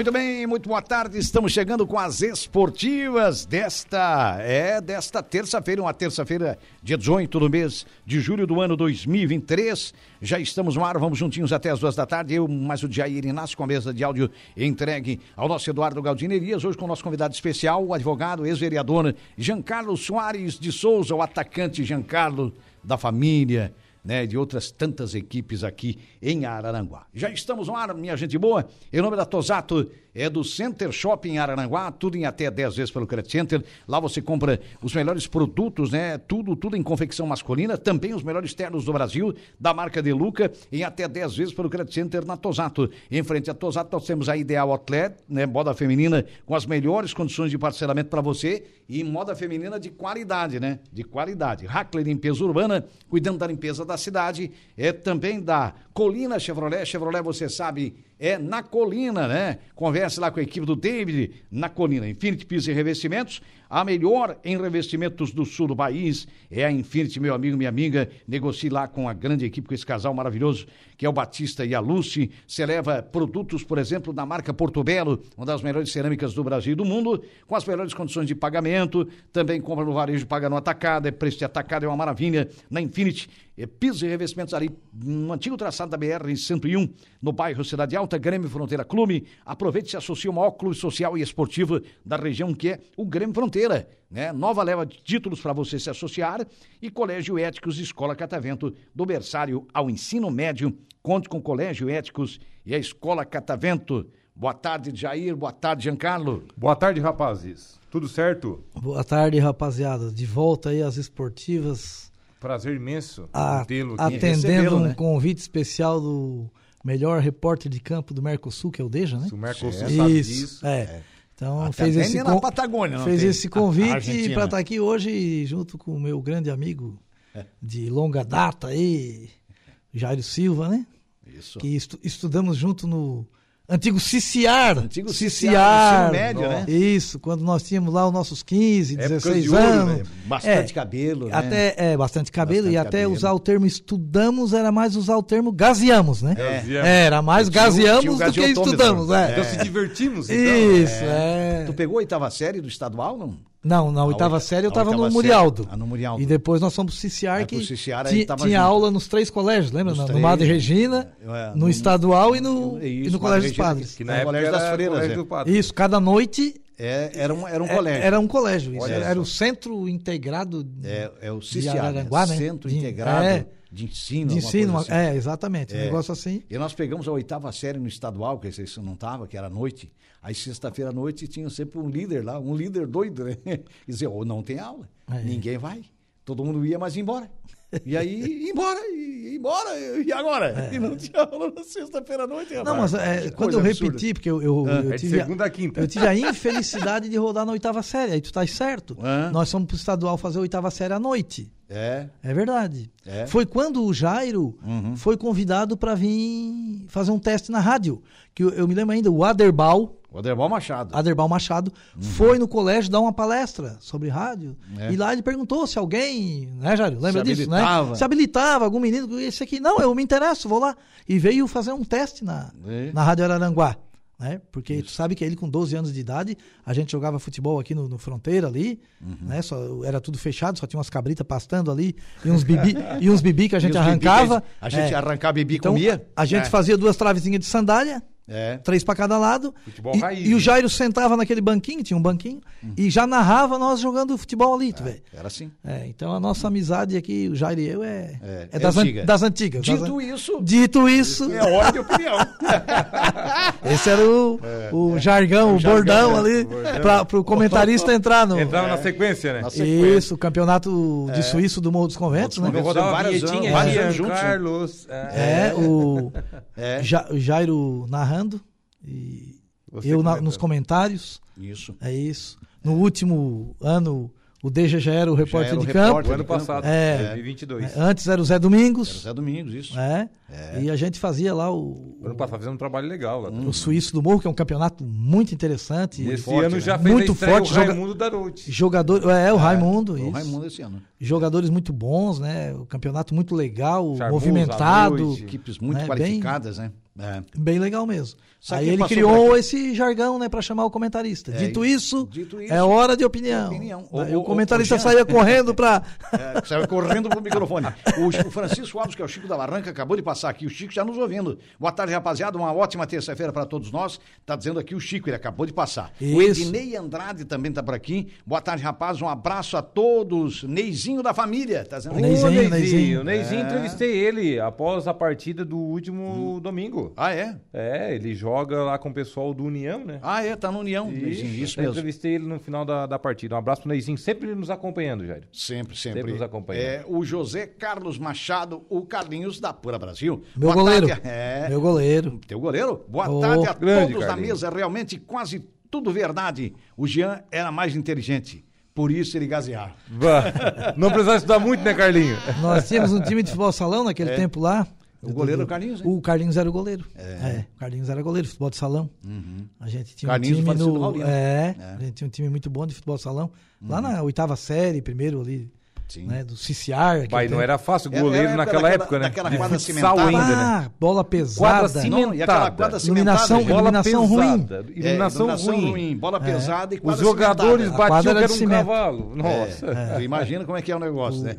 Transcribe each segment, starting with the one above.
Muito bem, muito boa tarde. Estamos chegando com as esportivas desta é desta terça-feira, uma terça-feira, dia 18 do mês de julho do ano 2023. Já estamos no ar, vamos juntinhos até as duas da tarde. Eu, mais o Jair Inácio com a mesa de áudio entregue ao nosso Eduardo Galdinerias. Hoje com o nosso convidado especial, o advogado, ex-vereador Giancarlo Soares de Souza, o atacante Giancarlo da família né, de outras tantas equipes aqui em Araranguá. Já estamos no ar, minha gente boa. Em nome da Tosato é do Center Shopping Araranguá, tudo em até 10 vezes pelo Credit Center. Lá você compra os melhores produtos, né? Tudo, tudo em confecção masculina, também os melhores ternos do Brasil, da marca De Luca, em até 10 vezes pelo Credit Center na Tosato. Em frente à Tosato, nós temos a Ideal Outlet, né? Moda feminina com as melhores condições de parcelamento para você e moda feminina de qualidade, né? De qualidade. Hackler Limpeza Urbana, cuidando da limpeza da cidade, é também da Colina Chevrolet. Chevrolet, você sabe, é na Colina, né? Converse lá com a equipe do David na Colina. Infinity Piso e Revestimentos, a melhor em revestimentos do sul do país é a Infinity, meu amigo, minha amiga. Negocie lá com a grande equipe, com esse casal maravilhoso que é o Batista e a Lucy. Você leva produtos, por exemplo, da marca Portobello, uma das melhores cerâmicas do Brasil e do mundo, com as melhores condições de pagamento. Também compra no varejo, paga no atacado, é preço de atacado, é uma maravilha. Na Infinity, é e revestimentos ali no antigo traçado da BR-101, no bairro Cidade Alta, Grêmio Fronteira Clube. Aproveite e se associe ao maior clube social e esportivo da região, que é o Grêmio Fronteira. Né? Nova leva de títulos para você se associar e Colégio Éticos Escola Catavento, do berçário ao ensino médio. Conte com Colégio Éticos e a Escola Catavento. Boa tarde, Jair. Boa tarde, Giancarlo. Boa tarde, rapazes. Tudo certo? Boa tarde, rapaziada. De volta aí às esportivas. Prazer imenso tê-lo aqui. Atendendo um né? convite especial do melhor repórter de campo do Mercosul, que é o Deja, né? O Mercosul é. sabe Isso, disso. É. é. Então Até fez esse, na Patagônia, fez esse convite para estar tá aqui hoje junto com o meu grande amigo é. de longa data aí, Jairo Silva, né? Isso. Que estu, estudamos junto no Antigo Ciciar. Antigo Ciciar. médio, né? Isso, quando nós tínhamos lá os nossos 15, 16 anos. Né? Bastante é, cabelo, né? Até, é, bastante cabelo. Bastante e até cabelo. usar o termo estudamos era mais usar o termo gaseamos, né? É. Era mais gaseamos do que estudamos. É. Então se divertimos, então. Isso, é. Tu pegou a oitava série do estadual, não? Não, na oitava oita, série eu estava no Murialdo. Ah, no Murialdo. E depois nós fomos pro Ciciar, que Ciciar, tinha, tinha aula nos três colégios, lembra? No, no Madre Regina, é, no, no, Estadual e no, isso, e no Colégio dos Padres. Que na época Colégio das Freiras. É. Isso, cada noite é, era, um, era um colégio. Era um colégio, isso. Era, era, o Centro Integrado é, é o CICIAR, né? né? Centro Integrado é, de Ensino. De ensino, assim. é, exatamente, um é. negócio assim. E nós pegamos a oitava série no estadual, que isso não estava, que era à noite. Aí sexta-feira à noite tinha sempre um líder lá, um líder doido, né? E dizer, ou oh, não tem aula, é. ninguém vai. Todo mundo ia, mas ia embora. E aí, ia embora, ia embora, e agora? É. E não tinha aula na sexta-feira à noite. Não, mas é, quando eu absurda. repeti, porque eu, eu, ah, eu é tive, segunda a quinta. eu tive a infelicidade de rodar na oitava série, aí tu tá certo. Ah. Nós fomos pro estadual fazer a oitava série à noite. É. É verdade. É. Foi quando o Jairo uhum. foi convidado para vir fazer um teste na rádio. Que eu, eu me lembro ainda, o Aderbal, o Aderbal Machado. Aderbal Machado uhum. foi no colégio dar uma palestra sobre rádio. É. E lá ele perguntou se alguém, né, Jário? Lembra se disso, né? habilitava. né? Se habilitava algum menino. Esse aqui, não, eu me interesso, vou lá. E veio fazer um teste na, é. na Rádio Araranguá. Né? Porque Isso. tu sabe que ele com 12 anos de idade, a gente jogava futebol aqui no, no Fronteira ali, uhum. né? Só, era tudo fechado, só tinha umas cabritas pastando ali e uns bibi, e uns bibi que a gente arrancava. a gente, a gente é. arrancava bibi então, comia. A gente é. fazia duas travezinhas de sandália, É. Três para cada lado. Futebol e, raiz. E o né? Jairo sentava naquele banquinho, tinha um banquinho, uhum. e já narrava nós jogando futebol ali, tu é, Era assim. É, então a nossa amizade aqui, o Jairo e eu, é, é, é das, antiga. an, das antigas. Dito das, isso. Dito isso. É hora de opinião. Esse era o, é, o jargão, o, o bordão ali, para o comentarista entrar no. Entrava na sequência, né? Na sequência. Isso, o campeonato de Suíço do Morro dos Conventos, né? Eu rodava vários anos juntos. Carlos. É, o, o Jairo narrando e Você eu na, nos comentários. Isso. É isso. No último ano, o Deja já era o repórter era o de repórter campo. O ano passado, é, 2022. É, antes era o Zé Domingos. Era o Zé Domingos, isso. É. é. E a gente fazia lá o. O ano passado fazendo um trabalho legal lá. Hum. O Suíço do Morro, que é um campeonato muito interessante. E esse forte, ano né? já fez muito forte, o Raimundo Daruti. Jogador, é, o é, Raimundo. É, o Raimundo esse ano. Jogadores muito bons, né? O campeonato muito legal, Charmoso, movimentado. Equipes muito né? qualificadas, bem, né? É. Bem legal mesmo. Sabe Aí ele criou esse jargão, né, para chamar o comentarista. É, dito, isso, dito, isso, é hora de opinião. opinião. O, o, o, comentarista o saía correndo para. É, saia correndo pro microfone. O, Francisco Alves, que é o Chico da Barranca, acabou de passar aqui. O Chico já nos ouvindo. Boa tarde, rapaziada. Uma ótima terça-feira para todos nós. Tá dizendo aqui o Chico, ele acabou de passar. Isso. O Ednei Andrade também tá por aqui. Boa tarde, rapaz. Um abraço a todos. Neizinho da família. Tá dizendo Neizinho, Neizinho. Neizinho, Neizinho é. entrevistei ele após a partida do último hum. domingo. Ah, é? É, ele joga lá com o pessoal do União, né? Ah, é, tá no União. Isso, Neizinho, isso mesmo. entrevistei ele no final da, da partida. Um abraço pro Neizinho, sempre nos acompanhando, Jair. Sempre, sempre. Sempre nos acompanhando. É, o José Carlos Machado, o Carlinhos da Pura Brasil. Meu Boa goleiro. Tarde, é... Meu goleiro. Teu goleiro? Boa oh, tarde a grande, todos Carlinhos. da mesa, realmente quase tudo verdade. O Jean era mais inteligente. Por isso ele gazeava. Não precisava estudar muito, né, Carlinho? Nós tínhamos um time de futebol salão naquele é. tempo lá. O goleiro do, Carlinhos, hein? O Carlinhos era o goleiro. É. é. o Carlinhos era goleiro de futebol de salão. Uhum. A gente tinha Carlinhos um time no. É, é, a gente tinha um time muito bom de futebol de salão. Uhum. Lá na oitava série, primeiro ali. Sim. Né, do Ciciar. Pai, não era fácil goleiro era, naquela daquela, época, né? Daquela quadra cimentada. ainda, né? Ah, bola pesada. Quadra cimentada. e aquela quadra cimentada. Iluminação, bola iluminação pesada. ruim. Iluminação, é, iluminação ruim. ruim. Bola é. pesada e quadra Os jogadores cimentada. batiam que era um cimento. cavalo. Nossa. É. Imagina como é que é o negócio, o, né?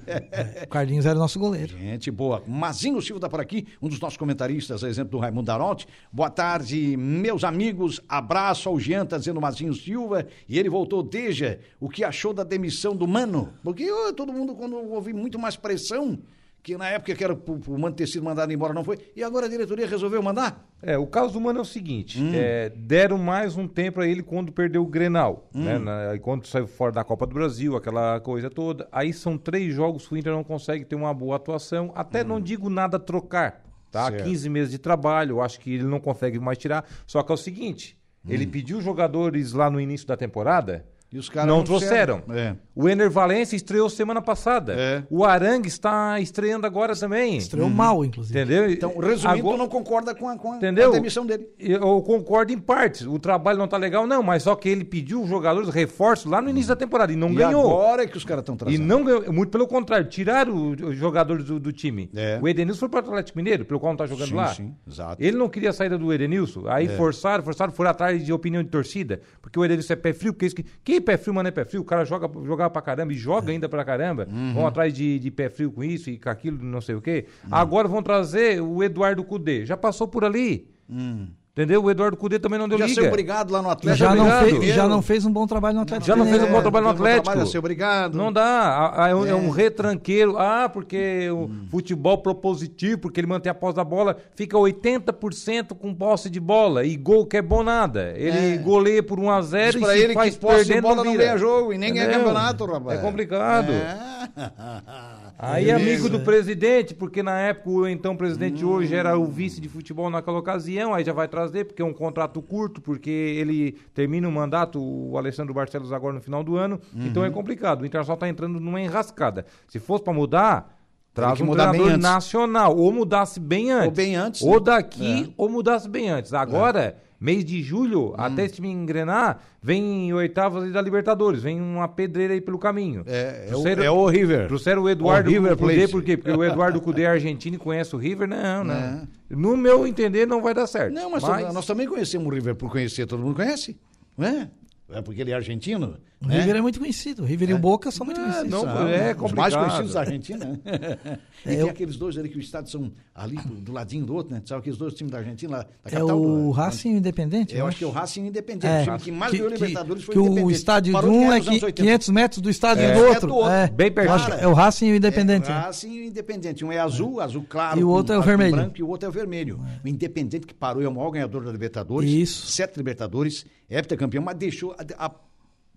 O Carlinhos era nosso goleiro. Gente boa. Mazinho Silva tá por aqui, um dos nossos comentaristas, exemplo do Raimundo Daronte. Boa tarde, meus amigos. Abraço ao Jean, tá dizendo Mazinho Silva. E ele voltou, Deja, o que achou da demissão do Mano? Porque oh, todo mundo, quando ouvi muito mais pressão, que na época que era o Mano ter sido mandado embora não foi, e agora a diretoria resolveu mandar? É, o caso do Mano é o seguinte, hum. é, deram mais um tempo a ele quando perdeu o Grenal, hum. né, na, quando saiu fora da Copa do Brasil, aquela coisa toda, aí são três jogos que o Inter não consegue ter uma boa atuação, até hum. não digo nada trocar, tá, certo. 15 meses de trabalho, eu acho que ele não consegue mais tirar, só que é o seguinte, ele hum. pediu jogadores lá no início da temporada, e os caras não, não trouxeram. É. O Ener Valencia estreou semana passada. É. O Arangue está estreando agora também. Estreou uhum. mal, inclusive. Entendeu? Então, resumindo, agora... não concorda com a, com, a, Entendeu? demissão dele. Eu concordo em partes. O trabalho não está legal, não, mas só que ele pediu os jogadores reforços lá no início da temporada e não e ganhou. agora é que os caras estão trazendo. E não ganhou. Muito pelo contrário, tiraram os jogadores do, do time. É. O Edenilson foi para o Atlético Mineiro, pelo qual não está jogando sim, lá. Sim, exato. Ele não queria a saída do Edenilson. Aí é. forçaram, forçaram, foram atrás de opinião de torcida. Porque o Edenilson é pé frio, porque isso que. Quem é pé frio, mano, é pé frio o cara joga, jogava pra caramba e joga ainda pra caramba. Uhum. Vão atrás de, de pé frio com isso e com aquilo, não sei o quê. Uhum. Agora vão trazer o Eduardo Cudê. Já passou por ali. Uhum. Entendeu? O Eduardo Cudê também não deu já liga. Já obrigado lá no Atlético. Já não, fez, já não fez um bom trabalho no Atlético. Já não fez um bom trabalho no Atlético. Trabalho, ser obrigado. Não dá. É um, é. um retranqueiro. Ah, porque o hum. futebol propositivo, porque ele mantém a posse da bola, fica 80% com posse de bola. E gol que é bom nada. Ele é. goleia por 1x0 e pra ele faz que posse de bola não, não ganha jogo e nem ganha campeonato, rapaz. É complicado. É. Aí, amigo do presidente, porque na época o então presidente hum. hoje era o vice de futebol naquela ocasião, aí já vai trazer, porque é um contrato curto, porque ele termina o mandato, o Alessandro Barcelos, agora no final do ano, uhum. então é complicado. O Internacional está entrando numa enrascada. Se fosse para mudar, Traz um treinador nacional, ou mudasse bem antes. Ou bem antes. Ou né? daqui, é. ou mudasse bem antes. Agora, é. Mês de julho, hum. até esse time engrenar, vem oitavas da Libertadores, vem uma pedreira aí pelo caminho. É, é, o, é o River. Trouxeram o Eduardo o River Cudê, por quê? Porque o Eduardo Cudê é argentino e conhece o River? Não, não. É. No meu entender, não vai dar certo. Não, mas, mas... nós também conhecemos o River por conhecer, todo mundo conhece, não é? É porque ele é argentino. O né? River é muito conhecido. O River é. e o Boca são muito conhecidos. Não, são, é complicado. Os mais conhecidos da Argentina. Né? e é, tem eu... aqueles dois ali que o estádio são ali do, do, ladinho do outro, né? Sabe aqueles dois times da Argentina lá, da É o do, Racing e o Independente? Eu acho que é o Racing e o Independente. É. O time que mais ganhou Libertadores foi que o Independente. o estádio de um é 500 metros do estádio é. do outro. É, do outro. É. Bem perto. É o Racing e o Independente. É o Racing e o Independente. Um é azul, azul claro. E o outro é o vermelho. branco e o outro é o vermelho. O Independente que parou é o maior ganhador da Libertadores. Isso. Sete Libertadores, heptacampeão, mas deixou... A, a,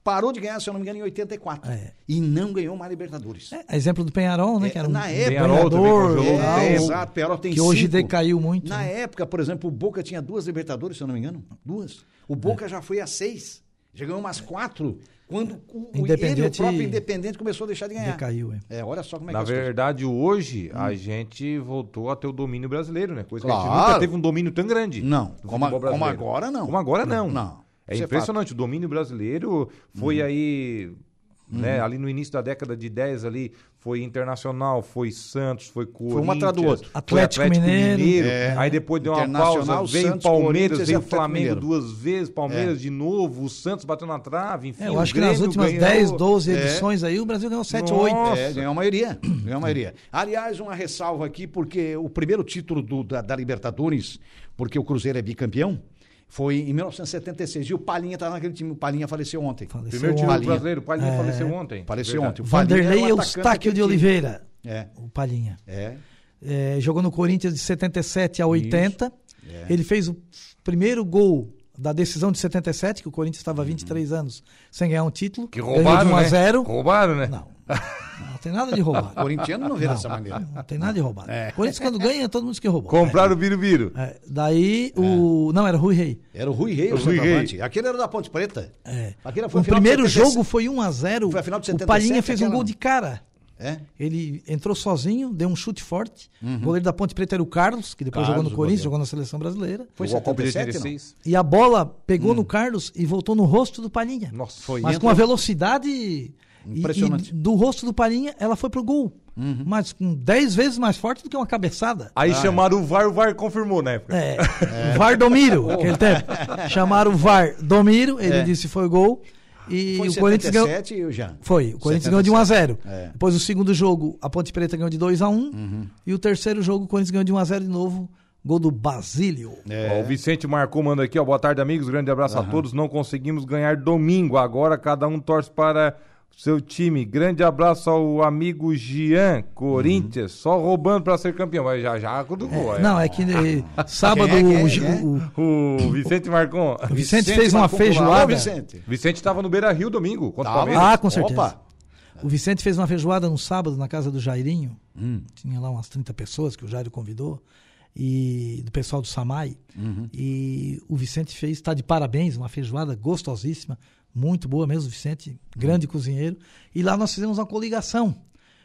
parou de ganhar, se eu não me engano, em 84. É. E não ganhou mais Libertadores. É, exemplo do Penharol, né? É, que era um na época, Penharol ganhador, é, exato, Penharol tem Que cinco. hoje decaiu muito. Na né? época, por exemplo, o Boca tinha duas Libertadores, se eu não me engano. Duas. O Boca é. já foi a seis. Já ganhou umas quatro. Quando o, ele, o próprio Independente começou a deixar de ganhar. Decaiu, é. é olha só como é Na que Na verdade, hoje, hum. a gente voltou a ter o domínio brasileiro, né? Coisa claro. que a gente nunca teve um domínio tão grande. Não, como, a, como agora não. Como agora não. Não. É Isso é impressionante, é o domínio brasileiro foi uhum. aí né? Uhum. Ali no início da década de 10 ali foi Internacional, foi Santos, foi Corinthians. Foi um atrás do outro. Atlético, Atlético Mineiro. Mineiro. É. Aí depois deu uma pausa, veio Santos, Palmeiras, veio Flamengo duas vezes, Palmeiras é. de novo, o Santos bateu na trave, enfim. É, eu acho que nas últimas ganhou... 10, 12 é. edições aí o Brasil ganhou 7, Nossa. 8. É, ganhou a maioria. Ganhou a maioria. Aliás, uma ressalva aqui, porque o primeiro título do, da, da Libertadores, porque o Cruzeiro é bicampeão, foi em 1976. E o Palinha estava naquele time. O Palinha faleceu ontem. Faleceu Primeiro time Palinha. brasileiro, o Palinha é... faleceu ontem. Faleceu Verdade. ontem. O Vanderlei Eustáquio de Oliveira. É. O Palinha. É. é. jogou no Corinthians de 77 a 80. É. Ele fez o primeiro gol da decisão de 77, que o Corinthians estava 23 uhum. anos sem ganhar um título. Que roubaram, de 1 a 0. Né? Roubaram, né? Não. Não tem nada de roubar. O corintiano não vê dessa maneira. Não tem nada de roubar. É. Corinthians, quando ganha, todo mundo diz que roubou. Compraram é. o Viro-Viro. É. Daí o. Não, era Rui Rei. Era o Rui Rei, o, o Rui Rei. Aquele era da Ponte Preta. É. foi o primeiro jogo foi 1x0. Foi a final de 77. O Palhinha fez aquela... um gol de cara. É? Ele entrou sozinho, deu um chute forte. Uhum. O goleiro da Ponte Preta era o Carlos, que depois Carlos, jogou no Corinthians, jogou na seleção brasileira. Foi 77, E a bola pegou hum. no Carlos e voltou no rosto do Palhinha. Nossa, foi. Mas com a velocidade Impressionante. E, e do rosto do Palhinha, ela foi pro gol. Uhum. Mas com 10 vezes mais forte do que uma cabeçada. Aí ah, chamaram é. o VAR, o VAR confirmou na época. É. é. VAR Domiro, aquele tempo. Chamaram o VAR Domiro, ele é. disse foi gol. E foi o Corinthians ganhou. Já. Foi, o Corinthians 77. ganhou de 1 a 0. É. Depois o segundo jogo, a Ponte Preta ganhou de 2 a 1. Uhum. E o terceiro jogo, o Corinthians ganhou de 1 a 0 de novo. Gol do Basílio. É. Ó, o Vicente marcou, manda aqui, ó. Boa tarde, amigos. Grande abraço uhum. a todos. Não conseguimos ganhar domingo. Agora cada um torce para seu time. Grande abraço ao amigo Gian, Corinthians, uhum. só roubando para ser campeão. Mas já já do gol. É, não, é que eh, sábado é, é, o, o, o, Vicente Marcon. O Vicente, Vicente fez uma feijoada. Vicente. Vicente estava no Beira Rio domingo contra o Palmeiras. Ah, com certeza. Opa. O Vicente fez uma feijoada no sábado na casa do Jairinho. Hum. Tinha lá umas 30 pessoas que o Jairo convidou. E do pessoal do Samai. Uhum. E o Vicente fez, está de parabéns, uma feijoada gostosíssima muito boa mesmo, Vicente, grande hum. cozinheiro. E lá nós fizemos uma coligação.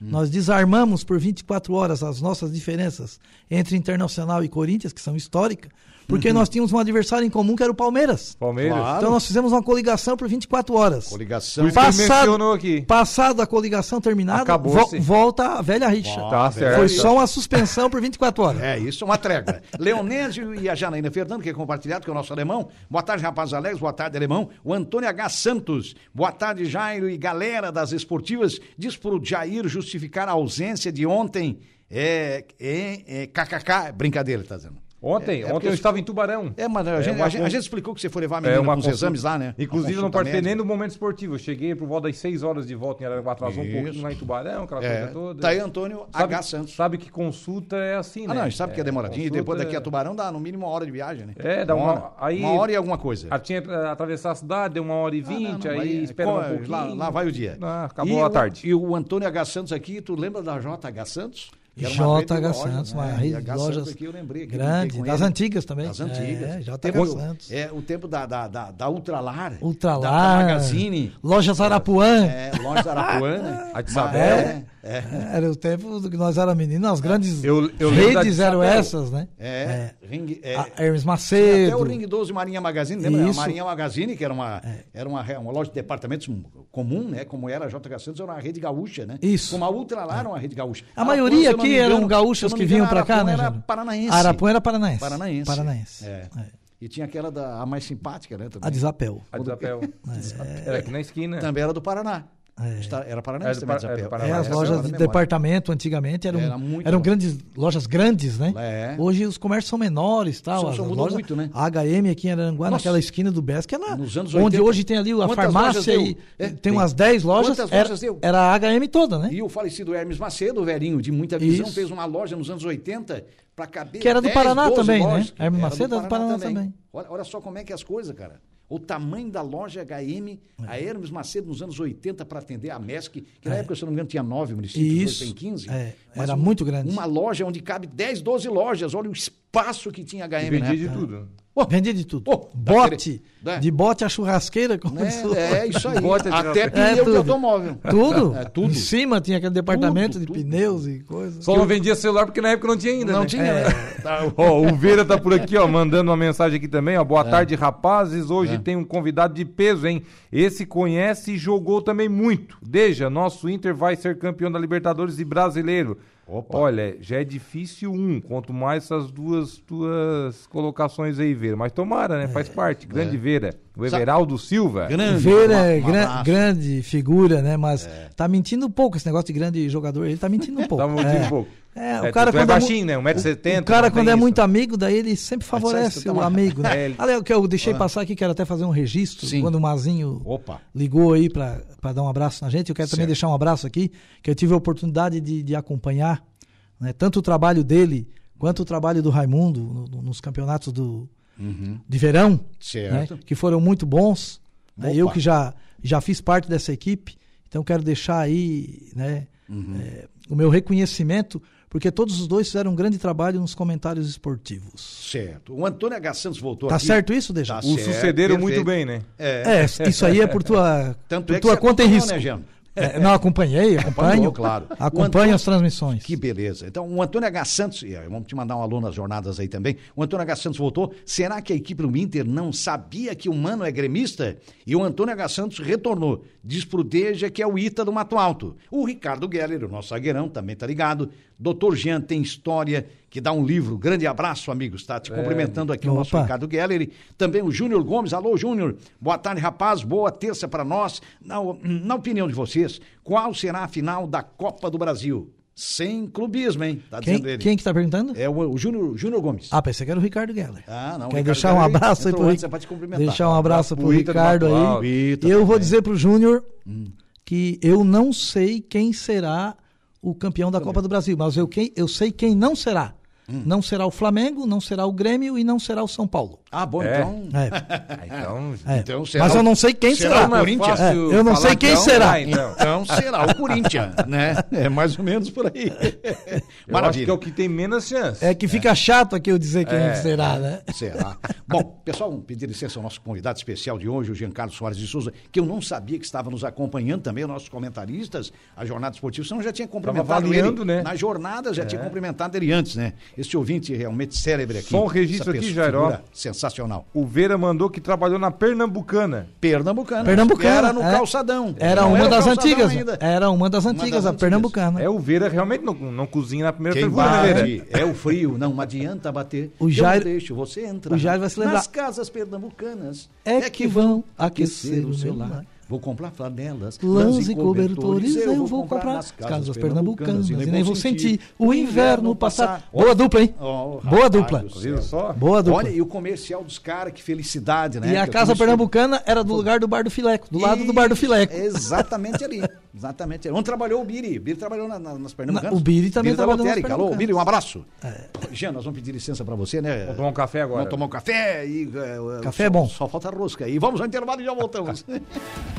Hum. Nós desarmamos por 24 horas as nossas diferenças entre Internacional e Corinthians, que são históricas, porque uhum. nós tínhamos um adversário em comum que era o Palmeiras. Palmeiras. Claro. Então nós fizemos uma coligação por 24 horas. Coligação. Passado, aqui. passado a coligação terminada, vo volta a velha rixa. tá certo. Foi só uma suspensão por 24 horas. É, isso, uma trégua. Leonésio e a Janaína Fernando, que é compartilhado, que é o nosso alemão. Boa tarde, rapaz Alex. Boa tarde, alemão. O Antônio H. Santos. Boa tarde, Jairo e galera das esportivas. Diz pro Jair justificar a ausência de ontem. É, é, é KKK, brincadeira, tá dizendo. Ontem, é, é ontem eu estava em Tubarão. É, mas a, é gente, a, gente, a, gente, explicou que você foi levar a menina é uns exames lá, né? Inclusive, eu não participei nem do momento esportivo. Eu cheguei por volta das 6 horas de volta em Araraquara, atrasou um pouquinho lá em Tubarão, aquela é. coisa toda. Tá aí Antônio sabe, H. Santos. Sabe que consulta é assim, né? Ah, não, a gente sabe que é demoradinho. E depois daqui a Tubarão dá no mínimo uma hora de viagem, né? É, dá uma, uma hora. Aí, uma hora e alguma coisa. A, tinha que atravessar a cidade, deu uma hora e vinte, ah, aí espera um pouquinho. Lá, lá vai o dia. Ah, acabou a tarde. E o Antônio H. Santos aqui, tu lembra da JH Santos? JH Santos, uma rede de lojas aqui, eu lembrei, grande, das antigas também. Das antigas. É, JH Santos. É, o tempo da, da, da, da Ultralar. Ultralar. Da, da Magazine. Lojas Arapuã. É, Lojas Arapuã, né? A de Isabel. É, é. Era o tempo que nós éramos meninos, as grandes eu, eu redes eram essas, né? É. é. Ring, é. A Hermes Macedo. Até o Ring 12 Marinha Magazine, lembra? Isso. A Marinha Magazine, que era uma, é. era uma, uma loja de departamentos comum, né? Como era a JH Santos, era uma rede gaúcha, né? Isso. Como a Ultra lá era uma rede gaúcha. A Arapuã, maioria aqui eram gaúchos que vinham para cá, né? Era paranaense. Arapuã era paranaense. Paranaense. Paranaense. É. é. E tinha aquela da, a mais simpática, né? Também. A Desapel. A Desapel. É. Era aqui na esquina. Também era do Paraná. É. Era Paranaense também, Desapel. É, as lojas de departamento antigamente eram, era eram grandes, lojas grandes, né? É. Hoje os comércios são menores tal. Só, só mudou lojas, muito, né? A HM aqui em Aranguá, Nossa. naquela esquina do Besc, ela, Nos anos 80, onde hoje tem ali a farmácia e é, tem, tem umas 10 lojas. Era, lojas deu? Era a HM toda, né? E o falecido Hermes Macedo, o velhinho de muita visão, Isso. fez uma loja nos anos 80 para caber. Que era do 10, Paraná também, né? Hermes Macedo era do Paraná, também. olha só como é que é as coisas, cara o tamanho da loja HM, a Hermes Macedo nos anos 80 para atender a MESC, que na é. época, se não me engano, tinha nove municípios, hoje tem 15. É, era muito grande. Uma loja onde cabe 10, 12 lojas, olha o espaço que tinha a HM. Vendia de tudo. Oh, vendia de tudo. Oh, bote, né? de bote a churrasqueira. Começou. É, é isso aí. Bote Até pneu é, de automóvel. Tudo? É, tudo. Em cima tinha aquele departamento tudo, de tudo. pneus e coisas. Só não vendia celular porque na época não tinha ainda, Não né? tinha, é. né? Tá, ó, o Veira tá por aqui, ó, mandando uma mensagem aqui também, ó. Boa é. tarde, rapazes. Hoje é. tem um convidado de peso, hein? Esse conhece e jogou também muito. Deja, nosso Inter vai ser campeão da Libertadores e brasileiro. Opa. Olha, já é difícil um, quanto mais essas duas, duas colocações aí, Veira. Mas tomara, né? Faz é, parte. Grande é. Veira. O Everaldo Silva. Grande. Veira é gran, grande figura, né? Mas é. tá mentindo um pouco esse negócio de grande jogador. Ele tá mentindo um pouco. tá mentindo é. um pouco. É, o é, cara quando é baixinho, né? 1,70m. O cara quando é isso. muito amigo, daí ele sempre favorece o amigo, né? É, Olha, o que eu deixei ah. passar aqui, quero até fazer um registro, Sim. quando o Mazinho Opa. ligou aí para dar um abraço na gente, eu quero certo. também deixar um abraço aqui, que eu tive a oportunidade de, de acompanhar né? Tanto o trabalho dele quanto o trabalho do Raimundo no, nos campeonatos do, uhum. de verão, né? que foram muito bons. Né? Eu que já, já fiz parte dessa equipe, então quero deixar aí né, uhum. é, o meu reconhecimento, porque todos os dois fizeram um grande trabalho nos comentários esportivos. Certo. O Antônio H. Santos voltou tá aqui. Tá certo isso, Deja? Tá o certo, sucederam perfeito. muito bem, né? É. é. isso aí é por tua, Tanto por é tua conta e risco. Né, é, não, acompanhei, acompanho. claro. Acompanho Antônio, as transmissões. Que beleza. Então, o Antônio H. Santos, e vamos te mandar um aluno nas jornadas aí também. O Antônio H. Santos voltou. Será que a equipe do Inter não sabia que o Mano é gremista? E o Antônio H. Santos retornou. Diz pro Deja que é o Ita do Mato Alto. O Ricardo Geller, o nosso zagueirão, também tá ligado. Doutor Jean tem história que dá um livro. Grande abraço, amigos. Está te é. cumprimentando aqui Opa. o nosso Ricardo Geller. Também o Júnior Gomes. Alô, Júnior. Boa tarde, rapaz. Boa terça para nós. Na, na opinião de vocês, qual será a final da Copa do Brasil? Sem clubismo, hein? Tá quem, dizendo ele. Quem que tá perguntando? É o, o Júnior, Júnior Gomes. Ah, pensei que era o Ricardo Geller. Ah, não. Quer deixar um abraço aí pro Ricardo? Deixar um abraço pro Ricardo aí. E eu vou dizer pro Júnior hum. que eu não sei quem será o campeão da Copa do Brasil, mas eu, quem, eu sei quem não será. Hum. Não será o Flamengo, não será o Grêmio e não será o São Paulo. Ah, bom, é. então. É. Ah, então, é. então será Mas eu não sei quem será. será. O Corinthians? É, eu não sei quem então, será. Ah, então. então. será o Corinthians, né? É mais ou menos por aí. Maravilha. acho que é o que tem menos chance. É que fica chato aqui eu dizer quem é. será, né? Será. Bom, pessoal, vamos pedir licença ao nosso convidado especial de hoje, o Giancarlo Soares de Souza, que eu não sabia que estava nos acompanhando também, os nossos comentaristas, a Jornada Esportiva, senão já tinha cumprimentado ele. Né? Na jornada, já tinha é. cumprimentado ele antes, né? Esse ouvinte realmente célebre aqui. Só um registro aqui, Jairo. Sensacional. O Oliveira mandou que trabalhou na Pernambucana. Pernambucana. Pernambucana. Era no é. calçadão. Era uma das antigas. Ainda. Era uma das antigas, uma das a antigas. Pernambucana. É, o Veira realmente não, não cozinha na primeira Quem fervura, né, Veira? É o frio, não adianta bater. O Jair, Eu deixo você entrar. O Jair vai se lembrar. Nas casas pernambucanas é, é que vão aquecer o seu lar. Vou comprar flanelas, lãs e cobertores, eu vou comprar nas casas pernambucanas e nem vou sentir o inverno passar. Boa dupla, hein? Oh, Boa dupla. Só? Boa dupla. Olha, e o comercial dos caras, que felicidade, né? E a casa pernambucana era do lugar do Bar do Fileco, do lado do Bar do Fileco. Exatamente ali. Exatamente. Onde trabalhou o Biri? O Biri trabalhou na, na, nas Pernambucanas. o Biri também Biri trabalhou nas Alô, Biri, um abraço. É. Jean, nós vamos pedir licença para você, né? Vamos tomar um café agora. Vamos tomar um café e... Uh, café só, é bom. Só falta rosca. E vamos ao intervalo e já voltamos.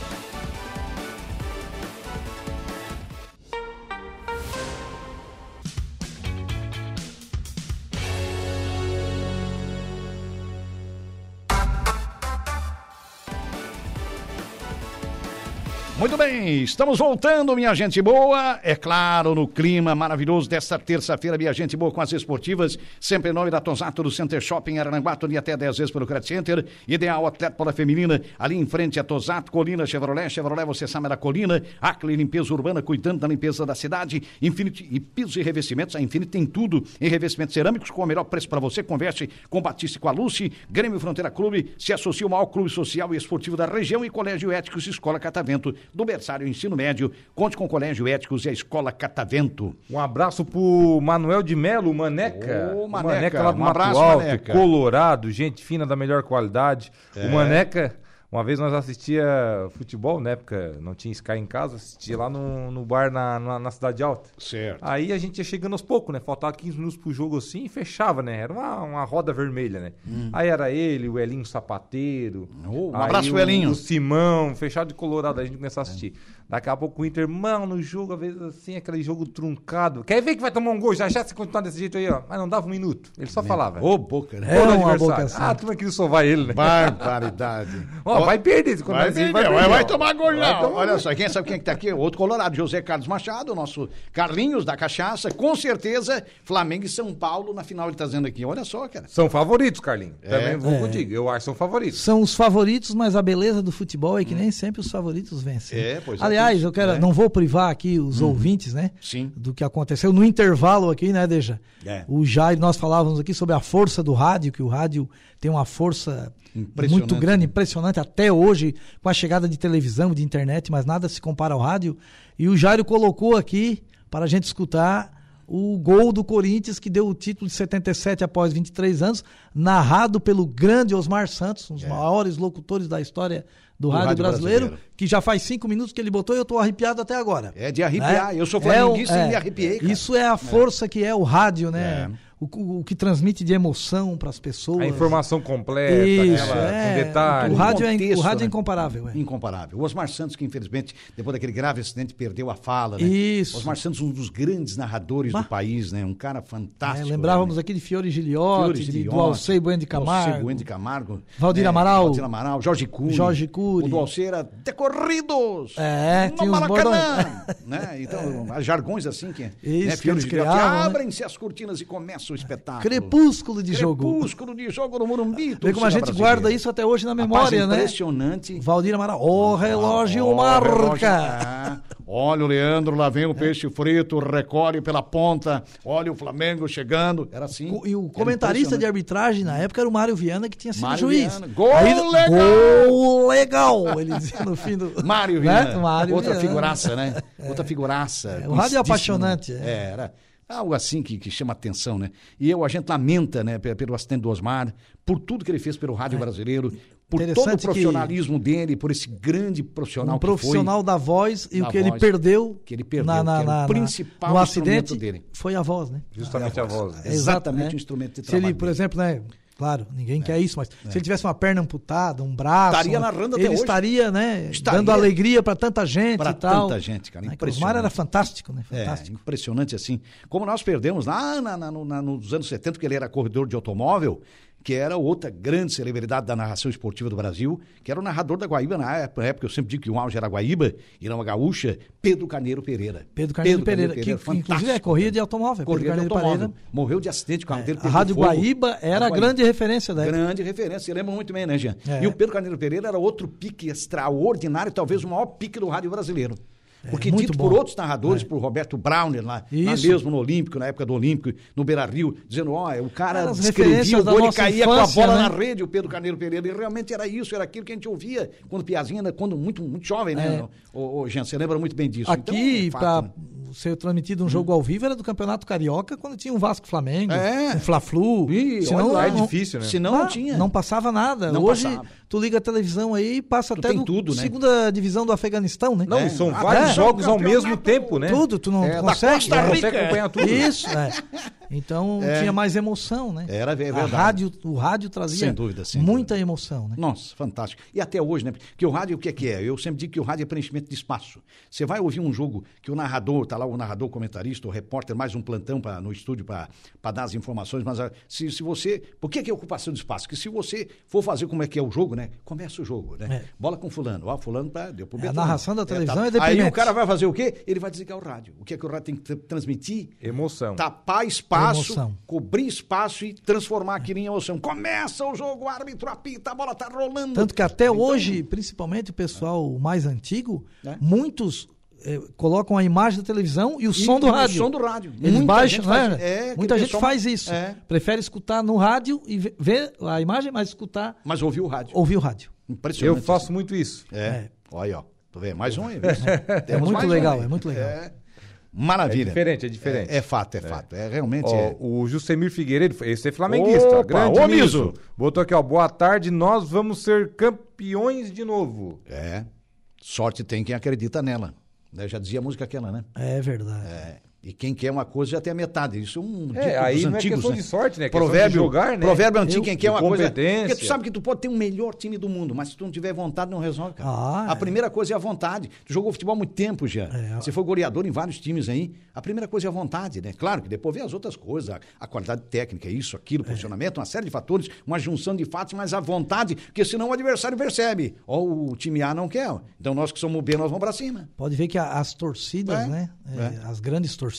Muito bem, estamos voltando, minha gente boa. É claro, no clima maravilhoso desta terça-feira, minha gente boa, com as esportivas. Sempre em nome da Tosato do Center Shopping Aranguá, e até 10 vezes pelo Credit Center. Ideal atleta para a feminina, ali em frente a Tosato, Colina Chevrolet. Chevrolet, você sabe da Colina. Acre Limpeza Urbana, cuidando da limpeza da cidade. Infinity e pisos e revestimentos. A Infinity tem tudo em revestimentos cerâmicos com o melhor preço para você. Converse com Batista e com a Lucy. Grêmio Fronteira Clube se associa ao maior clube social e esportivo da região e Colégio Éticos Escola Catavento do berçário ensino médio. Conte com o Colégio Éticos e a Escola Catavento. Um abraço pro Manuel de Melo, Maneca. Ô, Maneca, Maneca lá do um Mato abraço, Alto, Maneca. Colorado, gente fina da melhor qualidade. É. O Maneca, uma vez nós assistia futebol, na época não tinha Sky em casa, assistia lá no, no bar na, na, na Cidade Alta. Certo. Aí a gente ia chegando aos poucos, né? Faltava 15 minutos pro jogo assim e fechava, né? Era uma, uma roda vermelha, né? Aí era ele, o Elinho Sapateiro. Oh, um abraço, o, Elinho. O Simão, fechado de Colorado, aí a gente começou a assistir. Daqui a pouco o Inter, mano, no jogo, às vezes assim, aquele jogo truncado. Quer ver que vai tomar um gol? Já já se continuar desse jeito aí, ó. Mas não dava um minuto. Ele só falava. Ô, boca, né? É Gol uma adversário. boca Ah, santa. a turma queria sovar ele, né? Barbaridade. Ó, vai perder. se Vai, assim, vai, perder, vai tomar gol Vai não. tomar Olha só, quem sabe quem é que tá aqui? Outro colorado, José Carlos Machado, nosso Carlinhos da Cachaça. Com certeza, Flamengo e São Paulo na final ele tá dizendo aqui. Olha só, cara. São favoritos, Carlinhos. Também vou É. contigo. Eu acho que são favoritos. São os favoritos, mas a beleza do futebol é que nem sempre os favoritos vencem. É, pois é, Aliás, eu quero, é. não vou privar aqui os ouvintes, né? Sim. Do que aconteceu no intervalo aqui, né, Deja? É. O Jair, nós falávamos aqui sobre a força do rádio, que o rádio tem uma força muito grande, né? impressionante até hoje, com a chegada de televisão, de internet, mas nada se compara ao rádio. E o Jairo colocou aqui para a gente escutar o gol do Corinthians que deu o título de 77 após 23 anos, narrado pelo grande Osmar Santos, um dos maiores locutores da história do, rádio, rádio brasileiro, brasileiro. que já faz cinco minutos que ele botou e eu estou arrepiado até agora. É de arrepiar. Eu sou flamenguista e me arrepiei, cara. Isso é a força que é o rádio, né? É. O, o- que transmite de emoção para as pessoas. A informação completa, Isso, aquela, é. com detalhes. O rádio, é, contexto, o rádio é né? incomparável. É. Incomparável. O Osmar Santos, que infelizmente, depois daquele grave acidente, perdeu a fala, né? Isso. Osmar Santos, um dos grandes narradores Bah. do país, né? Um cara É, fantástico. lembrávamos né? aqui de Fiore Giliotti, Fiore de, Giliotti, do Alcei Bueno de Camargo. Bueno de Camargo. Valdir né? Amaral. Valdir Amaral, Jorge Cury. Jorge Cury. O do Alceu era decorridos. É, no tinha uns Maracanã. né? Então, jargões assim que... Isso, né? que Fiore eles Giliotti, né? Abrem-se as cortinas e começa espetáculo. Crepúsculo de jogo. Crepúsculo de jogo no Morumbi. Vê como a gente torcida guarda isso até hoje na Rapaz, memória, é né? impressionante. Valdir Amaral. O relógio marca. relógio- Ah, olha o Leandro, lá vem o peixe frito, recolhe pela ponta. Olha o Flamengo chegando. Era assim. O- E o comentarista de impressionante. arbitragem na época era o Mário Viana, que tinha sido Mário juiz. Viana. Gol legal! Gol legal! Ele dizia no fim do. Mário Né? Viana. Mário Outra Viana. figuraça, né? Outra figuraça. É, o rádio é apaixonante, né? é. É, era algo assim que, que chama atenção, né? E eu, a gente lamenta, né, pe- pelo acidente do Osmar, por tudo que ele fez pelo rádio brasileiro, por todo o É. Profissionalismo dele, por esse grande profissional Um que foi. profissional da voz e Da o que ele voz. perdeu, Que ele perdeu, na, na, que era o na- na- principal no instrumento acidente dele. foi a voz, né? Justamente a voz. É exatamente Exato, o instrumento de Se ele, trabalho por dele. exemplo, né? Claro, ninguém quer isso, mas se ele tivesse uma perna amputada, um braço, Estaria narrando até ele hoje. estaria, né, Estaria. dando alegria para tanta gente Pra e tal. tanta gente, cara, Né, impressionante. Osmar era fantástico, né? É, Fantástico. impressionante assim. Como nós perdemos lá na- na- na- nos anos 70, que ele era corredor de automóvel, que era outra grande celebridade da narração esportiva do Brasil, que era o narrador da Guaíba na época, eu sempre digo que o auge era Guaíba, e não a gaúcha, Pedro Carneiro Pereira. Pedro Carneiro Pereira, que, que inclusive é corrida de automóvel. Corria Pedro de automóvel. Pereira. Morreu de acidente, o carro dele A pegou Rádio fogo. Guaíba era a grande referência da época. Grande referência, você lembra muito bem, né, Jean? É. E o Pedro Carneiro Pereira era outro pique extraordinário, talvez o maior pique do rádio brasileiro. Porque É, dito bom. por outros narradores, por Roberto Browner, lá, lá mesmo no Olímpico, na época do Olímpico, no Beira Rio, dizendo, ó, o cara As referências o gol e caía infância, com a bola né? na rede, o Pedro Carneiro Pereira. E realmente era isso, era aquilo que a gente ouvia quando Piazinha, quando muito, muito jovem, né? É. Ô, ô, Jean, você lembra muito bem disso. Então, Aqui, é fato, para né? Ser transmitido um jogo ao vivo, era do Campeonato Carioca, quando tinha um Vasco Flamengo, É. um Fla-Flu. Senão lá, é não- difícil, né? Senão não Ah, tinha. Não passava nada. Não Hoje, passava. tu liga a televisão aí e passa Tu até tem do tudo, né? segunda divisão do Afeganistão, né? Não, É. e são Ah, vários é. jogos ao mesmo tempo, né? Tudo, tu não É, da consegue. Costa Não né? consegue Rica. acompanhar tudo. Isso, é. Então tinha mais emoção, né? Era, é a verdade. rádio, o rádio trazia Sem dúvida, sem muita emoção, né? Nossa, fantástico. E até hoje, né? Porque o rádio, o que é que é? Eu sempre digo que o rádio é preenchimento de espaço. Você vai ouvir um jogo que o narrador, tá lá o narrador, o comentarista, o repórter, mais um plantão pra, no estúdio para dar as informações, mas ah, se, se você. Por que, que é ocupação de espaço? Porque se você for fazer como é que é o jogo, né? né? Começa o jogo, né? É. Bola com fulano. Ó, fulano pra, deu pro é, A narração da televisão é, tá. é Aí o cara vai fazer o quê? Ele vai desligar o rádio. O que é que o rádio tem que transmitir? Emoção. Tapar espaço, emoção. cobrir espaço e transformar aquilo em emoção. Começa o jogo, o árbitro apita, a bola tá rolando. Tanto que até então, hoje, principalmente o pessoal mais antigo, é. muitos é, colocam a imagem da televisão e o e som do rádio. O som do rádio. Eles Muita baixam, gente faz, né? é, Muita gente faz isso. É. Prefere escutar no rádio e ver a imagem, mas escutar. Mas ouvir o rádio. Ouvir o rádio. Impressionante. Eu faço muito isso. É. é. Olha, ó. Tu vê, mais um aí. é muito legal, um é muito legal. Maravilha. É diferente, é diferente. É, é fato, é, é, fato. É realmente. Ó, é... O Jusemir Figueiredo, esse é flamenguista. Opa, grande ô, Miso. Botou aqui, ó. Boa tarde, nós vamos ser campeões de novo. É. Sorte tem quem acredita nela. Né? Já dizia a música aquela, né? É verdade. É. E quem quer uma coisa já tem a metade. Isso é um é, aí não antigos, é questão né? de sorte, né? Provérbio, jogar, né? provérbio antigo, quem quer uma coisa. Porque tu sabe que tu pode ter o melhor time do mundo, mas se tu não tiver vontade, não resolve, cara. Ah, a é. primeira coisa é a vontade. Tu jogou futebol há muito tempo já. É. Você foi goleador em vários times aí. A primeira coisa é a vontade, né? Claro que depois vem as outras coisas, a, a qualidade técnica, isso, aquilo, o é. funcionamento, uma série de fatores, uma junção de fatos, mas a vontade, porque senão o adversário percebe. Ó, o time A não quer. Então nós que somos B, nós vamos para cima. Pode ver que as torcidas, é. né? É, as grandes torcidas.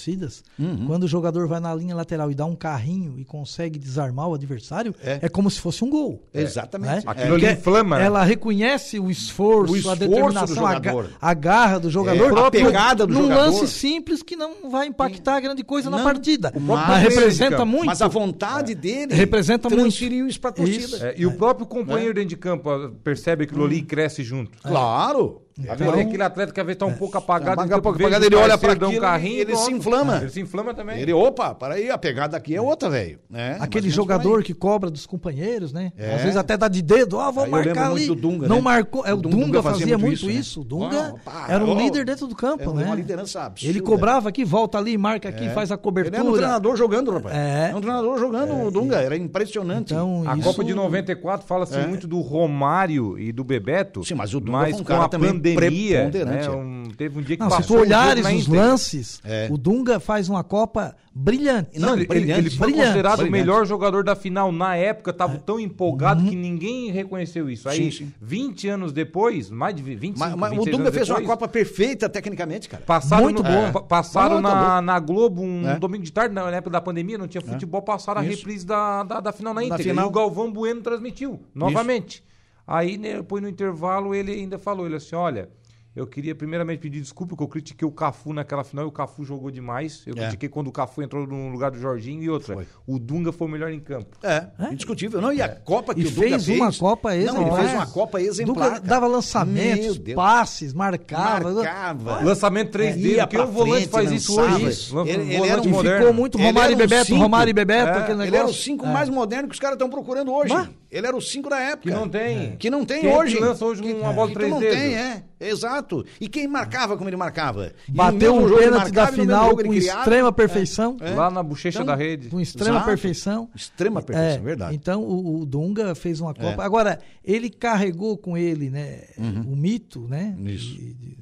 Hum Uhum. Quando o jogador vai na linha lateral e dá um carrinho e consegue desarmar o adversário, é, é como se fosse um gol. É. Exatamente. Né? Aquilo ali inflama. Né? Ela reconhece o esforço, o esforço a determinação, a, a, garra do jogador. É, a pegada do num jogador. lance simples que não vai impactar grande coisa não, na partida. Mas representa muito. Mas a vontade dele representa transferiu muito. isso para a torcida. É, e o próprio companheiro dentro de campo percebe aquilo ali e cresce junto. Claro. Então, aquele atleta que às vezes está um pouco apagado, tá um pouco apagado ele olha para um carrinho, ele se inflama. Ele se inflama também. Ele, opa, para aí, a pegada aqui é outra, velho. É, aquele jogador que cobra dos companheiros, né? É. Às vezes até dá de dedo, ó, oh, vou aí marcar ali. Do Dunga, não né? marcou, é o, Dunga, Dunga, fazia, fazia muito isso. Né? isso. O Dunga era um líder dentro do campo, é né? Uma liderança absurda. Ele cobrava aqui, volta ali, marca aqui, é. faz a cobertura. Ele era um treinador jogando, rapaz. É. é um treinador jogando o Dunga, era impressionante. Então, a Copa de 94 fala-se muito do Romário e do Bebeto. Sim, mas o Dunga com a pandemia né? Um, teve um dia que não, passou Se tu olhares um os lances, é. o Dunga faz uma Copa brilhante. Não, ele, brilhante, ele foi brilhante, considerado brilhante. o melhor jogador da final na época, estava é. tão empolgado uhum. que ninguém reconheceu isso. Aí, sim, sim. 20 anos depois, mais de 25 mas, mas O Dunga fez depois, uma Copa perfeita tecnicamente, cara. Passaram Muito no, boa. Passaram na, na, Globo um é. domingo de tarde, na época da pandemia, não tinha é. futebol, passaram isso. a reprise da, da, da final na Inter. E o Galvão Bueno transmitiu, novamente. Aí, depois no intervalo, ele ainda falou, ele assim, olha... Eu queria primeiramente pedir desculpa porque eu critiquei o Cafu naquela final e o Cafu jogou demais. Eu é. critiquei quando o Cafu entrou no lugar do Jorginho e outra. Foi. O Dunga foi o melhor em campo. É, é? indiscutível. Não, e a é. Copa que e o Dunga fez, fez uma Copa exemplar. Não, ele fez uma Copa exemplar. Dunga dava lançamentos, passes, marcava. Marcava. Lançamento 3D, porque o volante faz isso hoje. Ele, ele era um moderno. ficou muito Romário e Bebeto, Romário e Bebeto, é. aquele negócio. Ele era o cinco mais moderno que os caras estão procurando hoje. Ele era o 5 da época. Que não tem. Que não tem hoje. Que lança hoje uma bola 3D. não tem, é. Exato. E quem marcava como ele marcava? Bateu um pênalti da final com extrema perfeição. É. Lá na bochecha então, da rede. Com extrema Exato. perfeição. Extrema perfeição, é. verdade. Então o, o, Dunga fez uma Copa. É. Agora, ele carregou com ele né, uhum. o mito, né? Isso. De, de,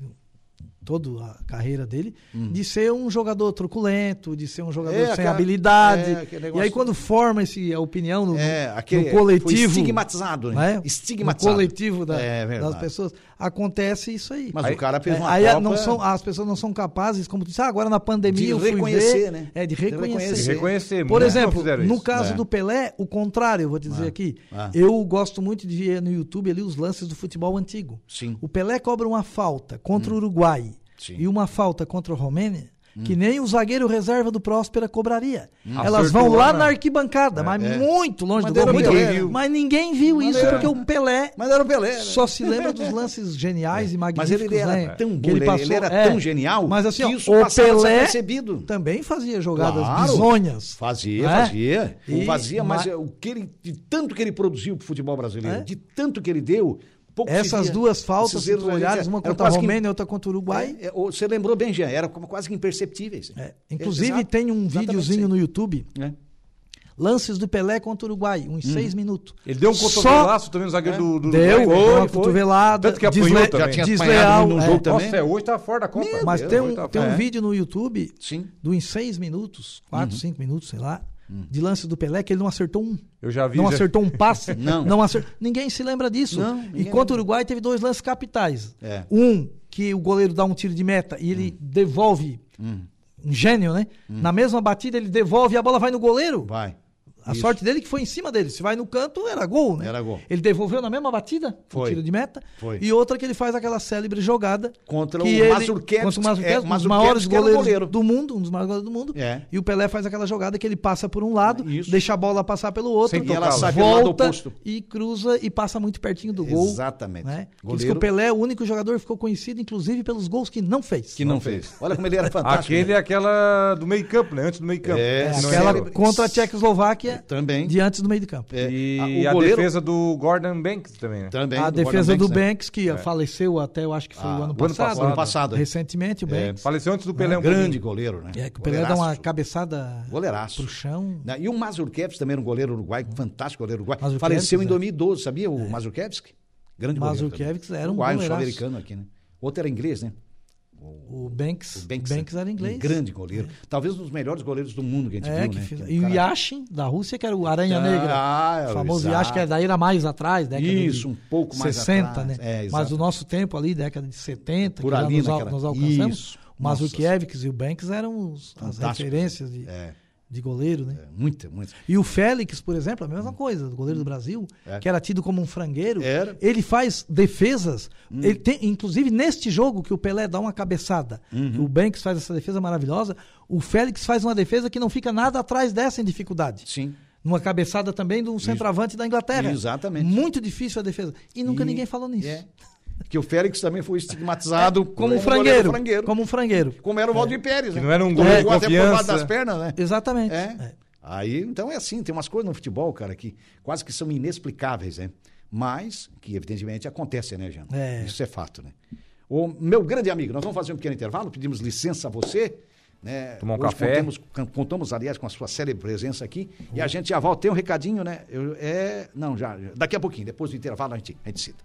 toda a carreira dele, hum. de ser um jogador truculento, de ser um jogador é, sem aquela, habilidade. É, e aí quando forma esse, a opinião no, é, aquele, no coletivo... estigmatizado, né? É? Estigmatizado. No coletivo da, é das pessoas, acontece isso aí. Mas aí, o cara fez uma aí Copa... não são, as pessoas não são capazes, como tu disse, ah, agora na pandemia de eu fui reconhecer, ver, né? É, de reconhecer. De reconhecer. Por exemplo, no caso do Pelé, o contrário, eu vou dizer ah. aqui. Ah. Eu gosto muito de ver no YouTube ali os lances do futebol antigo. Sim. O Pelé cobra uma falta contra hum. o Uruguai Sim. e uma falta contra o Romênia, hum. que nem o zagueiro reserva do Próspera cobraria. Hum. Elas vão lá na arquibancada, é, mas é. muito longe mas do gol. Muito. Mas ninguém viu mas isso, era. porque o Pelé, mas era o Pelé né? só se lembra dos lances geniais é. e magníficos. Mas ele era né? tão bom, ele, passou, ele, era é. tão genial mas, assim, que isso o Pelé também fazia jogadas claro, bizonhas. Fazia, né? fazia. E, fazia, mas, mas o que ele, de tanto que ele produziu para o futebol brasileiro, é? de tanto que ele deu, Pouco Essas duas faltas, se olhares, uma contra a Romênia e outra contra o Uruguai. É, é, você lembrou bem, Jean, eram quase que imperceptíveis. É. Inclusive, tem um videozinho no YouTube. É. Lances do Pelé contra o Uruguai, uns hum. seis minutos. Ele deu um cotovelaço Só... também no zagueiro é. do, do Deu, Uruguai. Foi, uma cotovelada. Tanto que apanhou também. Já tinha desleal. Jogo é. também. Nossa, hoje tá fora da Copa. Meu Mas Deus, tem um, tá tem um vídeo no YouTube Sim. do em seis minutos, quatro, uhum. cinco minutos, sei lá de lances do Pelé que ele não acertou um. Eu já vi. Não já... acertou um passe. Não. não acertou. Ninguém se lembra disso. Não, e contra o. Uruguai teve dois lances capitais. É. Um, que o goleiro dá um tiro de meta e ele devolve. Um gênio, né? Na mesma batida, ele devolve e a bola vai no goleiro. Vai. A Isso. sorte dele é que foi em cima dele. Se vai no canto, era gol, né? Era gol. Ele devolveu na mesma batida, o Foi. tiro de meta. Foi. E outra que ele faz aquela célebre jogada. Contra que o ele- Mazurkiewicz, Contra o Mazurkiewicz, é, um dos maiores goleiros goleiro. do mundo. Um dos maiores goleiros do mundo. É. E o Pelé faz aquela jogada que ele passa por um lado, Isso. deixa a bola passar pelo outro. Sem. E ela sai volta oposto. e cruza e passa muito pertinho do gol. Exatamente. Né? Diz que o Pelé é o único jogador que ficou conhecido, inclusive, pelos gols que não fez. Que não, fez. Olha como ele era fantástico. Aquele é aquela do meio campo, né? Antes do meio campo. É, É, Não aquela contra a Tchecoslováquia Também. de antes do meio de campo. É, E a- a, goleiro defesa do Gordon Banks também, né? também. a do defesa Gordon do né? Banks, que faleceu até, eu acho que foi Ah, o ano passado. passado. Ano passado. Recentemente, o É, Banks. Faleceu antes do Pelé um grande pouquinho. goleiro, né? É, que o Pelé dá uma cabeçada Goleiraço. pro chão. Né? E o Mazurkiewicz também era um goleiro uruguai, fantástico goleiro uruguai. Mazurkiewicz, Faleceu em é. 2012, sabia o Mazurkiewicz? Grande goleiro. Mazurkiewicz também. era um Uruguai, goleiraço. sul-americano aqui, né? Outro era inglês, né? O Banks, O Banks, Banks era inglês. Um grande goleiro. Talvez um dos melhores goleiros do mundo que a gente É, viu, né? fez- E o Yashin, da Rússia, que era o Aranha Ah, Negra. é, o famoso exato. Yashin, que daí era mais atrás, década Isso, um pouco mais 60, atrás. né? É, Mas o nosso tempo ali, década de 70, Por que ali al- naquela- nos alcançamos, Isso. o Mazurkiewicz e o Banks eram os- as referências de, É, de goleiro, né? é, muito, muito. E o Félix, por exemplo, a mesma coisa, do goleiro do Brasil, É. que era tido como um frangueiro. Era. Hum. Ele faz defesas. Ele tem, inclusive, neste jogo que o Pelé dá uma cabeçada, Uhum. o Banks faz essa defesa maravilhosa, o Félix faz uma defesa que não fica nada atrás dessa em dificuldade. Sim. Numa cabeçada também de um centroavante da Inglaterra. Exatamente. Muito difícil a defesa. E nunca E- ninguém falou nisso. É. Que o Félix também foi estigmatizado Como um goleiro frangueiro. frangueiro. Como um frangueiro. Como era o Valdir Pérez, né? Não era um de jogou até por confiança. baixo das pernas, né? Exatamente. É. É. Aí, então é assim, tem umas coisas no futebol, cara, que quase que são inexplicáveis, né? Mas que evidentemente acontecem, né, Jean? É. Isso é fato, né? O meu grande amigo, nós vamos fazer um pequeno intervalo, pedimos licença a você, né? Tomar um Hoje café. Contamos, contamos, aliás, com a sua célebre presença aqui e a gente já volta. Tem um recadinho, né? Eu, é, não, já, já- daqui a pouquinho, depois do intervalo a gente, a gente cita.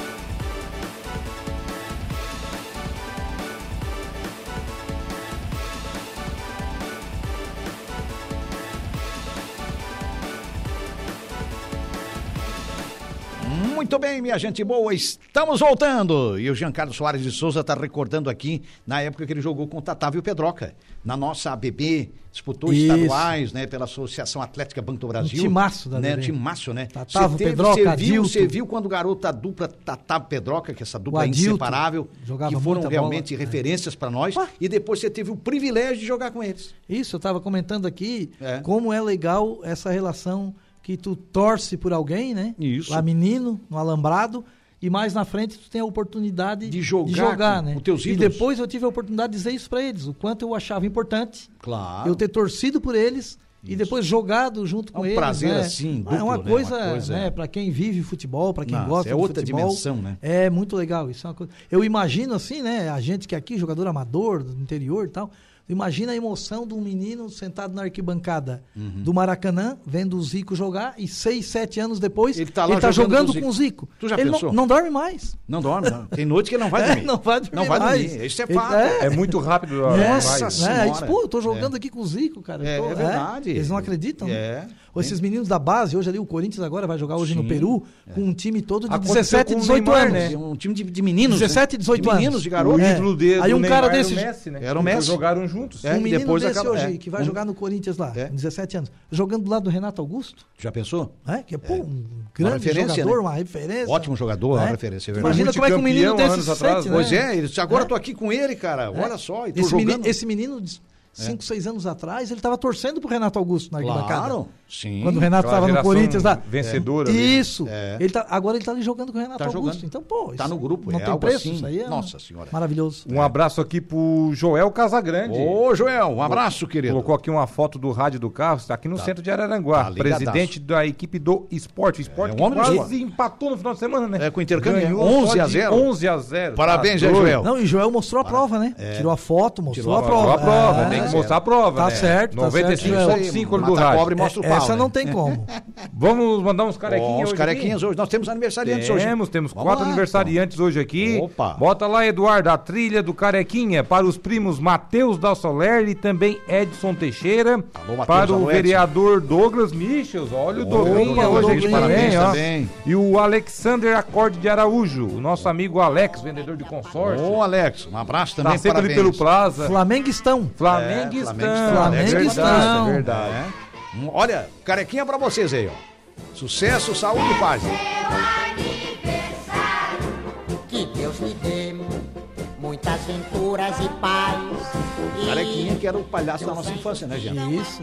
Muito bem, minha gente boa, estamos voltando. E o Giancarlo Soares de Souza está recordando aqui na época que ele jogou com o Tatávio Pedroca, na nossa ABB, disputou Isso. estaduais, né, pela Associação Atlética Banco do Brasil. Um timaço da né, timaço, né? Tatávio, teve- Pedroca, você viu, você viu quando o garoto a dupla Tatávio Pedroca, que essa dupla é inseparável, que foram realmente bola. referências para nós, e depois você teve o privilégio de jogar com eles. Isso, eu estava comentando aqui É. como é legal essa relação que tu torce por alguém, né? Isso. Lá menino, no alambrado, e mais na frente tu tem a oportunidade De jogar com né? os teus E depois eu tive a oportunidade de dizer isso para eles, o quanto eu achava importante Claro. eu ter torcido por eles e depois jogado junto com um eles. prazer né? assim, Ah, é uma duplo, né? coisa, Uma coisa- né, para quem vive futebol, para quem Nossa, gosta é outra futebol, dimensão, né? É muito legal, isso é uma coisa. Eu imagino assim, né, a gente que é aqui jogador amador do interior e tal, imagina a emoção de um menino sentado na arquibancada Uhum. do Maracanã, vendo o Zico jogar e seis, sete anos depois Ele tá lá jogando, jogando com o Zico. Tu já ele pensou? Não, não dorme mais. Não dorme, não. Tem noite que ele não vai É, dormir. não vai dormir Não vai mais. dormir. Isso é fato. é. É muito rápido. Nossa vai. Senhora. né? Diz, pô, eu tô jogando aqui com o Zico, cara. É, tô- é verdade. Eles não acreditam. né? É. Ou esses meninos da base, hoje ali o Corinthians agora vai jogar hoje no Sim. Peru com um time todo de Aconteceu 17, com o 18 Neymar, anos. né? É um time de, de meninos. 17, né? 18 de meninos, anos. de O garotos. É. Aí um cara desse- era o Messi, né? Era o Messi. Jogaram juntos. É, um menino depois desse acaba- hoje é. que vai Um- jogar no Corinthians lá, É. com 17 anos, jogando do lado do Renato Augusto, Já pensou? né? que é pô, um grande referência, jogador, né? uma referência. Ótimo jogador, né? uma referência, é. Imagina como é que um menino desse anos se sente, Pois né? é, agora É. eu tô aqui com ele, cara. Olha só, Esse menino, 5, 6 anos atrás, ele estava torcendo pro Renato Augusto na arquibancada. Claro, sim. Quando o Renato estava no Corinthians lá. vencedora ali. Isso. É. Ele tá, agora ele tá ali jogando com o Renato Tá Augusto. jogando. Então, pô, Tá isso no grupo, Não é tem algo preço, assim. isso aí é Nossa Senhora. maravilhoso. Um abraço aqui pro Joel Casagrande. Ô, Joel, um abraço, querido. Colocou aqui uma foto do rádio do carro, está aqui no centro de Araranguá. tá presidente da equipe do esporte. O esporte É, um que homem quase empatou no final de semana, né? É, com o intercâmbio, Ganhou 11 só a de 0. 11 a 0. Parabéns, Tá. Joel. Não, e Joel mostrou a prova, né? Tirou a foto, mostrou a a prova. prova, É, tem tem que mostrar a prova, tá né? Certo, 95.5 tá do rádio. pobre mostra o Essa né? não tem como. Vamos mandar uns carequinhas oh, hoje Os carequinhas hoje. Nós temos aniversariantes temos, hoje. Temos, temos quatro lá, aniversariantes então. hoje aqui. Opa. Bota lá, Eduardo, a trilha do Carequinha para os primos Matheus da Soler e também Edson Teixeira. Alô, Mateus, para o alô, vereador Douglas Michels. Olha o Douglinha Opa, hoje Douglas, aqui parabéns também, ó. também. E o Alexander Acorde de Araújo, o nosso amigo Alex, vendedor de consórcio. Ô, Alex, um abraço também. Tá sempre ali parabéns. pelo Plaza. Flamenguistão. Flamenguistão. Flamenguistão. Flamenguistão. É verdade. É. Hum, Olha, carequinha pra vocês aí, ó. Sucesso, saúde e paz. Que Deus lhe dê muitas venturas e paz. Carequinha que era o palhaço da nossa infância, né, gente? Isso.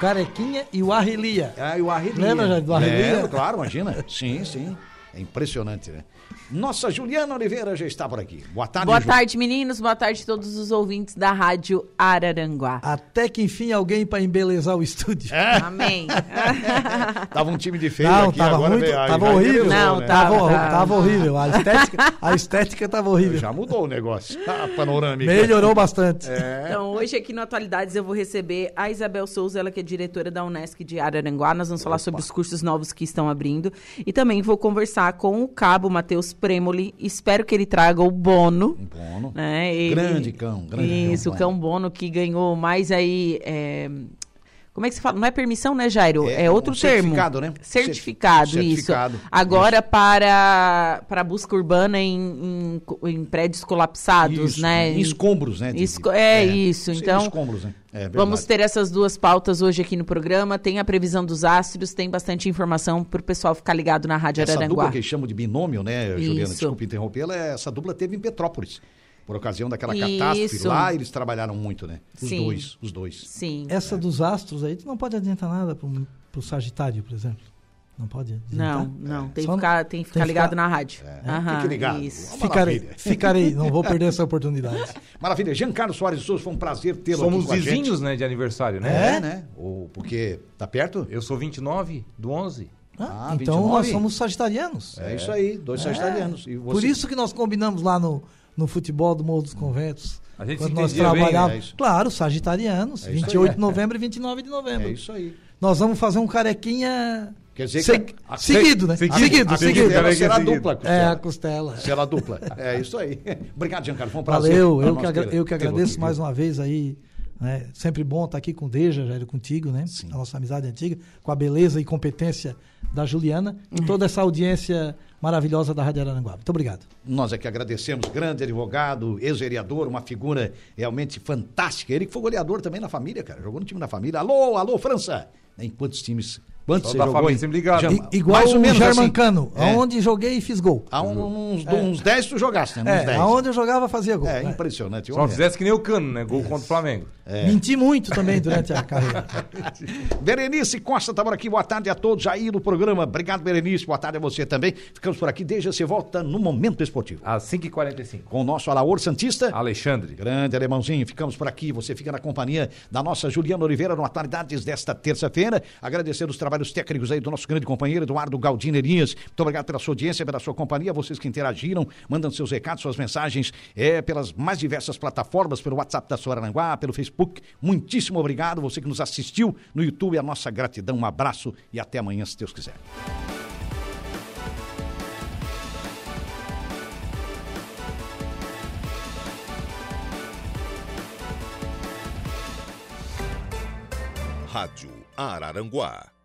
Carequinha e o Arrelia. Ah, e o Arrelia. Lembra, do Arrelia? Lembro, claro, imagina. Sim, sim. É impressionante, né? Nossa Juliana Oliveira já está por aqui. Boa tarde, Boa Ju. tarde, meninos. Boa tarde a todos os ouvintes da Rádio Araranguá. Até que enfim alguém para embelezar o estúdio. Amém. Tava um time de feio Não, aqui, tava agora muito- veio- tava horrível. Não, né? tá- Tava, hor- tá. tava horrível. A estética, a estética tava horrível. Já mudou o negócio. A panorâmica. Melhorou bastante. É. Então, hoje aqui no Atualidades eu vou receber a Isabel Souza, ela que é diretora da Unesc de Araranguá. Nós vamos falar sobre os cursos novos que estão abrindo. E também vou conversar com o cabo Matheus Premoli. Espero que ele traga o Bono. Bono. Né? Ele- Grande cão, grande Isso, cão, o cão Bono que ganhou mais aí. é, Como é que se fala? Não é permissão, né, Jairo? É, É, outro um termo. certificado, né? Certificado, Cer- isso. certificado, Agora para para busca urbana em, em, em prédios colapsados, Isso, né? em escombros, né? Esco- é, isso, Sim, então- Escombros, né? É verdade. Vamos ter essas duas pautas hoje aqui no programa. Tem a previsão dos astros, tem bastante informação para o pessoal ficar ligado na Rádio Essa Araranguá. dupla que chamam de binômio, né, Juliana? Isso. Desculpa interromper, ela, é- essa dupla teve em Petrópolis. Por ocasião daquela Isso. catástrofe lá, eles trabalharam muito, né? Os Sim. dois, os dois. Sim. Essa dos astros aí, tu não pode adiantar nada pro, pro Sagitário, por exemplo. Não pode adiantar? Não, não. Tem Só que ficar, tem que ficar tem que ligado ficar- na rádio. Aham, Fique ligado. Ficarei, ficarei, não vou perder essa oportunidade. Maravilha. Jean Carlos Soares Souza, foi um prazer tê-lo Somos aqui com a gente. vizinhos, né, de aniversário, né? É, né? Ou porque tá perto? Eu sou 29 do 11. Ah, Ah, então 29? nós somos sagitarianos. É, isso aí, dois sagitarianos. E você... Por isso que nós combinamos lá no, no futebol do Morro dos Conventos. A gente quando nós entendia bem, né? trabalhávamos. É claro, sagitarianos. É isso 28 aí. de novembro e 29 de novembro. É isso aí. Nós vamos fazer um carequinha Quer dizer Se- que... a- seguido, né? seguido. Seguido, a seguido. costela será Seguido. dupla. É, a Costela. costela. Será dupla. É isso aí. Obrigado, Giancarlo. Foi um prazer. Valeu, eu que, eu que agradeço mais uma vez aí. Né? Sempre bom estar aqui com o Deja, Jair, contigo, né? A nossa amizade antiga, com a beleza e competência da Juliana e toda essa audiência maravilhosa da Rádio Araranguá. Muito obrigado. Nós é que agradecemos, grande advogado, ex-vereador, uma figura realmente fantástica. Ele que foi goleador também na família, cara. Jogou no time da família. Alô, alô, França! Em quantos times? Quantos Só você da jogou? família, ligado. Já- igual mais ou o menos German assim. Cano, É. aonde joguei e fiz gol. Há um- uns, uns 10 tu jogaste, né? Uns É, 10. aonde eu jogava fazia gol. É, né? impressionante. Só fizesse que nem o Cano, né? Gol contra o Flamengo. Menti muito também durante a carreira. Berenice Costa está por aqui. Boa tarde a todos aí no programa. Obrigado, Berenice. Boa tarde a você também. Ficamos por aqui. Desde você volta no Momento Esportivo. Às 5h45. Com o nosso Alaor Santista. Alexandre. Grande alemãozinho, ficamos por aqui. Você fica na companhia da nossa Juliana Oliveira no Atualidades desta terça-feira. Agradecer os trabalhos técnicos aí do nosso grande companheiro Eduardo Galdinerias. Muito obrigado pela sua audiência, pela sua companhia. Vocês que interagiram, mandam seus recados, suas mensagens é, pelas mais diversas plataformas, pelo WhatsApp da Soraranguá, pelo Facebook. Muitíssimo obrigado. Você que nos assistiu no YouTube, a nossa gratidão. Um abraço e até amanhã, se Deus quiser. Rádio Araranguá